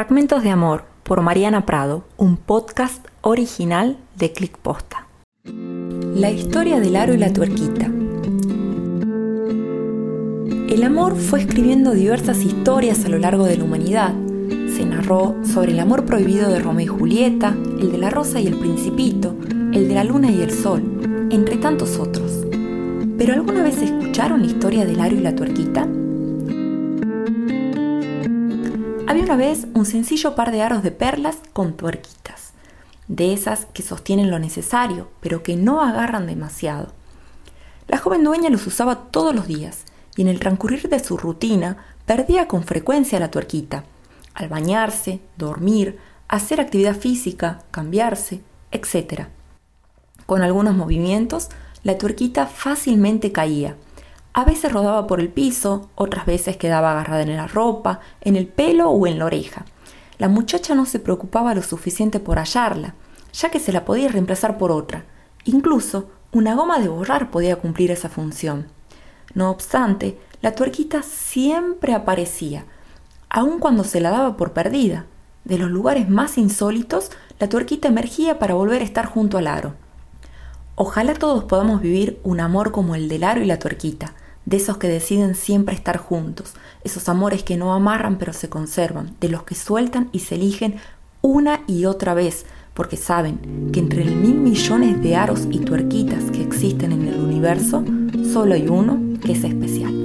Fragmentos de Amor por Mariana Prado, un podcast original de Click Posta. La historia del aro y la tuerquita. El amor fue escribiendo diversas historias a lo largo de la humanidad. Se narró sobre el amor prohibido de Romeo y Julieta, el de la rosa y el principito, el de la luna y el sol, entre tantos otros. ¿Pero alguna vez escucharon la historia del aro y la tuerquita? Había una vez un sencillo par de aros de perlas con tuerquitas, de esas que sostienen lo necesario, pero que no agarran demasiado. La joven dueña los usaba todos los días, y en el transcurrir de su rutina perdía con frecuencia la tuerquita. Al bañarse, dormir, hacer actividad física, cambiarse, etc. Con algunos movimientos, la tuerquita fácilmente caía, a veces rodaba por el piso, otras veces quedaba agarrada en la ropa, en el pelo o en la oreja. La muchacha no se preocupaba lo suficiente por hallarla, ya que se la podía reemplazar por otra. Incluso una goma de borrar podía cumplir esa función. No obstante, la tuerquita siempre aparecía, aun cuando se la daba por perdida. De los lugares más insólitos, la tuerquita emergía para volver a estar junto al aro. Ojalá todos podamos vivir un amor como el del aro y la tuerquita, de esos que deciden siempre estar juntos, esos amores que no amarran pero se conservan, de los que sueltan y se eligen una y otra vez, porque saben que entre el mil millones de aros y tuerquitas que existen en el universo, solo hay uno que es especial.